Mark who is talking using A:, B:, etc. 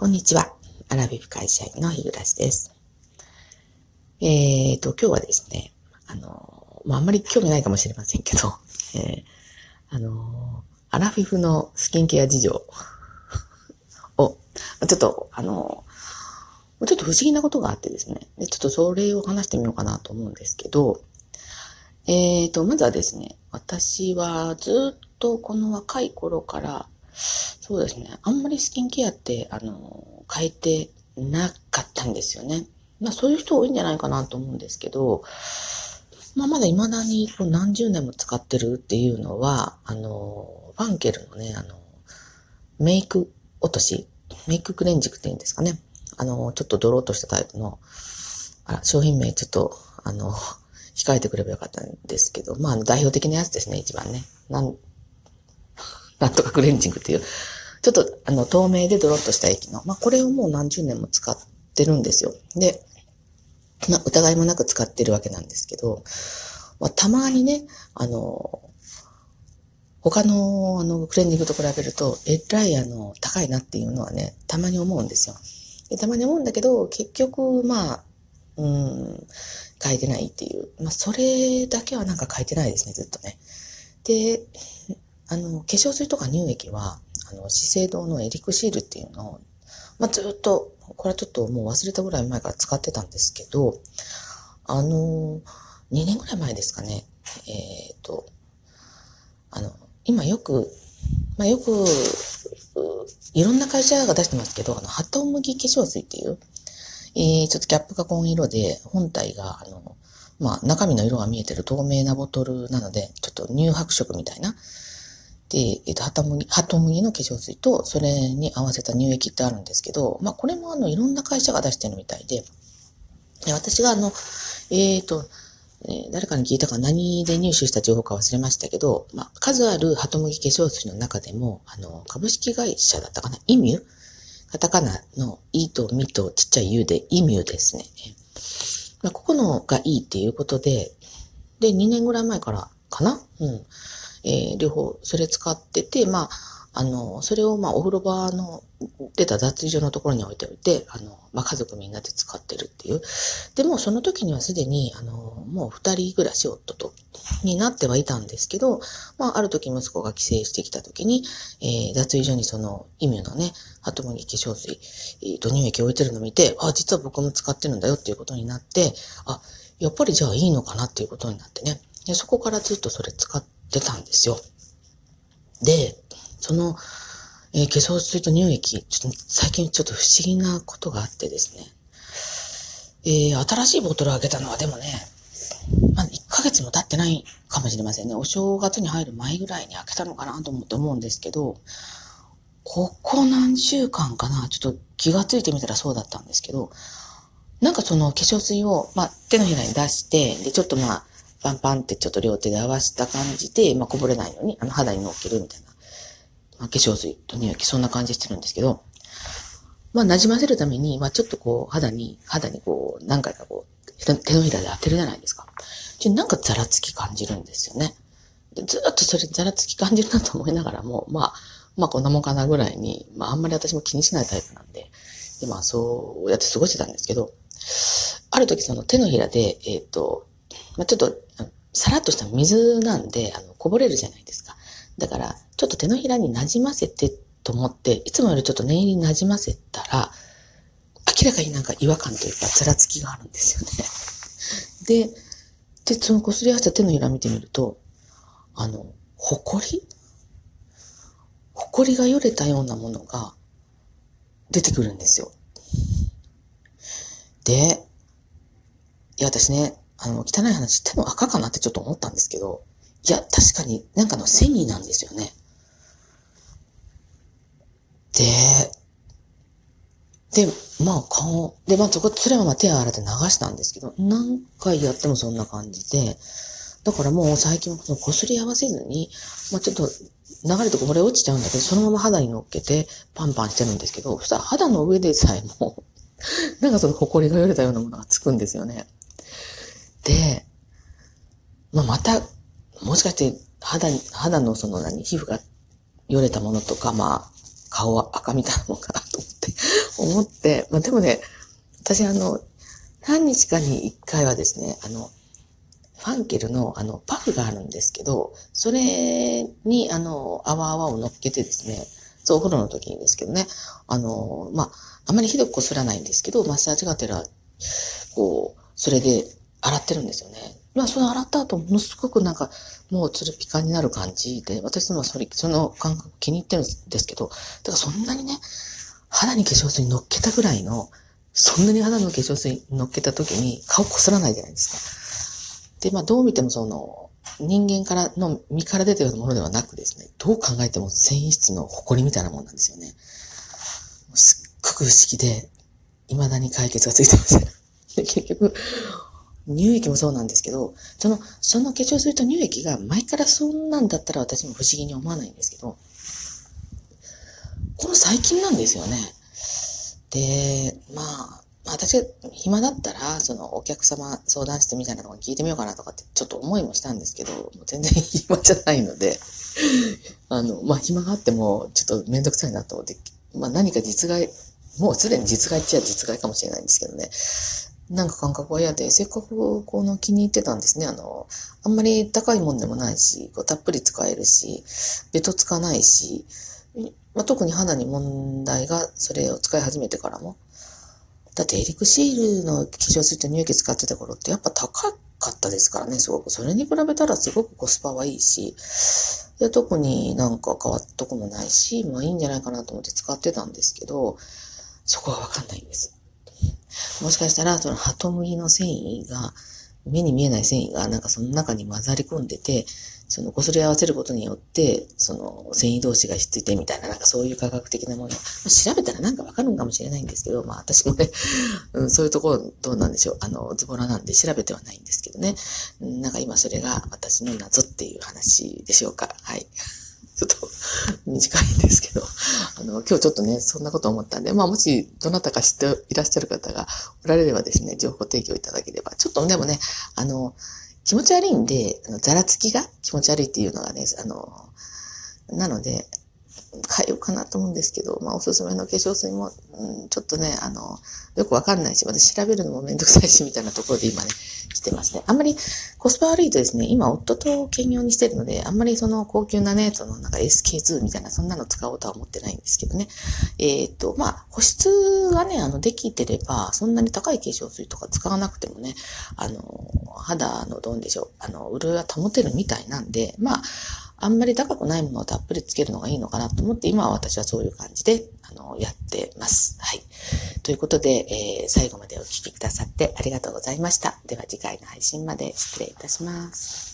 A: こんにちは。アラビフ会社員の日暮です。えーと、今日はですね、あの、まあ、あんまり興味ないかもしれませんけど、えー、あの、アラフィフのスキンケア事情を、ちょっと、あの、ちょっと不思議なことがあってですね、でちょっとそれを話してみようかなと思うんですけど、えーと、まずはですね、私はずっとこの若い頃から、そうですね。あんまりスキンケアって、あの、変えてなかったんですよね。まあそういう人多いんじゃないかなと思うんですけど、まあまだ未だにこう何十年も使ってるっていうのは、あの、ファンケルのね、あの、メイク落とし、メイククレンジングっていうんですかね。あの、ちょっとドローとしたタイプの、あ、商品名ちょっと、あの、控えてくればよかったんですけど、まあ、代表的なやつですね、一番ね。なん、なんとかクレンジングっていう、ちょっと、あの、透明でドロッとした液の、まあ、これをもう何十年も使ってるんですよ。で、まあ、疑いもなく使ってるわけなんですけど、まあ、たまにね、あの、他の、あの、クレンジングと比べると、えらい、あの、高いなっていうのはね、たまに思うんですよ。でたまに思うんだけど、結局、まあ、うん、変えてないっていう。まあ、それだけはなんか変えてないですね、ずっとね。で、あの、化粧水とか乳液は、あの、資生堂のエリクシールっていうのを、まあ、ずっと、これはちょっともう忘れたぐらい前から使ってたんですけど、あの、2年ぐらい前ですかね、えっ、ー、と、あの、今よく、まあ、よく、いろんな会社が出してますけど、あの、ハトムギ化粧水っていう、えー、ちょっとキャップが紺色で、本体が、あの、まあ、中身の色が見えてる透明なボトルなので、ちょっと乳白色みたいな、で、えっ、と、ハトムギ、ハトムギの化粧水と、それに合わせた乳液ってあるんですけど、まあ、これもあの、いろんな会社が出してるみたいで、で私があの、えっ、ー、と、えー、誰かに聞いたか何で入手した情報か忘れましたけど、まあ、数あるハトムギ化粧水の中でも、あの、株式会社だったかなイミュカタカナのイとミとちっちゃい U でイミュですね。まあ、ここのがいいっていうことで、で、2年ぐらい前からかな？うん。えー、両方それ使ってて、まあ、あの、それをまあお風呂場の出た脱衣所のところに置いておいて、あの、まあ家族みんなで使ってるっていう。でもその時にはすでに、あの、もう二人暮らし夫と、になってはいたんですけど、まあある時息子が帰省してきた時に、えー、脱衣所にその意味のね、ハトムギ化粧水、えー、と乳液置いてるのを見て、あ、実は僕も使ってるんだよっていうことになって、あ、やっぱりじゃあいいのかなっていうことになってね。でそこからずっとそれ使ってってたんですよ。で、その、えー、化粧水と乳液、ちょっと最近ちょっと不思議なことがあってですね。えー、新しいボトルを開けたのはでもね、まだ1ヶ月も経ってないかもしれませんね。お正月に入る前ぐらいに開けたのかなと思って思うんですけど、ここ何週間かなちょっと気がついてみたらそうだったんですけど、なんかその化粧水を、まあ、手のひらに出して、で、ちょっとまあ、パンパンってちょっと両手で合わせた感じで、まあ、こぼれないように、あの、肌に乗っけるみたいな。まあ、化粧水と乳液、そんな感じしてるんですけど、まあ、馴染ませるために、まあ、ちょっとこう、肌に、肌にこう、何回かこう、手のひらで当てるじゃないですか。ちょなんかザラつき感じるんですよね。でずっとそれザラつき感じるなと思いながらも、まあ、まあこんなもんかなぐらいに、まああんまり私も気にしないタイプなんで、でまあそうやって過ごしてたんですけど、ある時その手のひらで、えっ、ー、と、まあちょっとさらっとした水なんで、あの、こぼれるじゃないですか。だから、ちょっと手のひらに馴染ませてと思って、いつもよりちょっと念入りに馴染ませたら、明らかになんか違和感というか、つらつきがあるんですよね。で、で、その擦り合わせた手のひら見てみると、あの、ほこり？ほこりがよれたようなものが出てくるんですよ。で、いや、私ね、あの、汚い話、手も赤かなってちょっと思ったんですけど、いや、確かになんかの繊維なんですよね。で、で、まあ顔、で、まあそこ、それはまあ手洗って流したんですけど、何回やってもそんな感じで、だからもう最近はその擦り合わせずに、まあちょっと流れてこぼれ落ちちゃうんだけど、そのまま肌に乗っけてパンパンしてるんですけど、そしたら肌の上でさえも、なんかその埃がよれたようなものがつくんですよね。で、まあ、また、もしかして肌、肌のその何、皮膚がよれたものとか、まあ、顔は赤みたいなもんかなと思って、思って、まあでもね、私あの、何日かに一回はですね、あの、ファンケルのあの、パフがあるんですけど、それにあの、泡泡を乗っけてですね、そう、お風呂の時にですけどね、あの、まあ、あまりひどくこすらないんですけど、マッサージがてら、こう、それで洗ってるんですよね。まあ、その洗った後、ものすごくなんか、もうツルピカになる感じで、私もそれ、その感覚気に入ってるんですけど、だからそんなにね、肌に化粧水乗っけたぐらいの、そんなに肌の化粧水乗っけた時に顔こすらないじゃないですか。で、まあどう見てもその、人間からの身から出てるものではなくですね、どう考えても繊維質の埃みたいなもんなんですよね。すっごく不思議で、未だに解決がついてません。結局、乳液もそうなんですけど、その、その化粧水と乳液が前からそんなんだったら私も不思議に思わないんですけど、この最近なんですよね。で、まあ、私が暇だったら、そのお客様相談室みたいなのを聞いてみようかなとかってちょっと思いもしたんですけど、もう全然暇じゃないので、あの、まあ暇があってもちょっとめんどくさいなと思って、まあ何か実害、もうすでに実害っちゃ実害かもしれないんですけどね。なんか感覚は嫌で、せっかくこの気に入ってたんですね。あの、あんまり高いもんでもないし、こうたっぷり使えるし、ベトつかないし、まあ、特に肌に問題がそれを使い始めてからも。だってエリクシールの化粧水と乳液使ってた頃ってやっぱ高かったですからね、すごく。それに比べたらすごくコスパはいいし、で特になんか変わったとこもないし、まあいいんじゃないかなと思って使ってたんですけど、そこはわかんないんです。もしかしたら、そのハトムギの繊維が、目に見えない繊維がなんかその中に混ざり込んでて、その擦り合わせることによって、その繊維同士がひっついてみたいな、なんかそういう科学的なもの。調べたらなんかわかるんかもしれないんですけど、まあ私もね、うん、そういうところどうなんでしょう。あの、ズボラなんで調べてはないんですけどね。なんか今それが私の謎っていう話でしょうか。はい。ちょっと短いんですけど、あの、今日ちょっとね、そんなこと思ったんで、まあもしどなたか知っていらっしゃる方がおられればですね、情報提供いただければ、ちょっとでもね、あの、気持ち悪いんで、ざらつきが気持ち悪いっていうのがね、あの、なので、変えようかなと思うんですけど、まあおすすめの化粧水も、うん、ちょっとね、あの、よくわかんないし、私調べるのもめんどくさいし、みたいなところで今ね、してますね。あんまりコスパ悪いとですね、今夫と兼業にしてるので、あんまりその高級なね、そのなんか SK2 みたいな、そんなの使おうとは思ってないんですけどね。えっ、と、まあ、保湿がね、あの、できてれば、そんなに高い化粧水とか使わなくてもね、あの、肌のどうでしょう、あの、潤いは保てるみたいなんで、まあ、あんまり高くないものをたっぷりつけるのがいいのかなと思って、今は私はそういう感じで、あの、やってます。はい。ということで、えー、最後までお聴きくださってありがとうございました。では次回の配信まで失礼いたします。